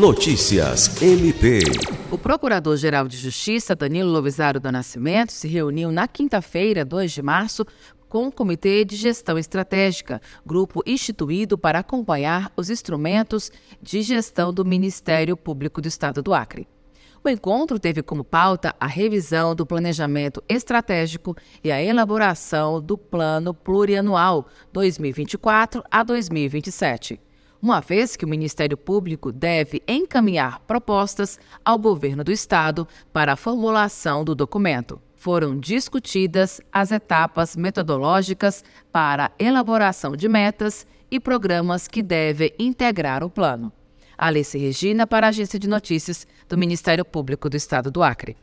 Notícias MP. O Procurador-Geral de Justiça, Danilo Lovisaro do Nascimento, se reuniu na quinta-feira, 2 de março, com o Comitê de Gestão Estratégica, grupo instituído para acompanhar os instrumentos de gestão do Ministério Público do Estado do Acre. O encontro teve como pauta a revisão do planejamento estratégico e a elaboração do Plano Plurianual 2024 a 2027 uma vez que o Ministério Público deve encaminhar propostas ao governo do Estado para a formulação do documento. Foram discutidas as etapas metodológicas para elaboração de metas e programas que devem integrar o plano. Alice Regina, para a Agência de Notícias do Ministério Público do Estado do Acre.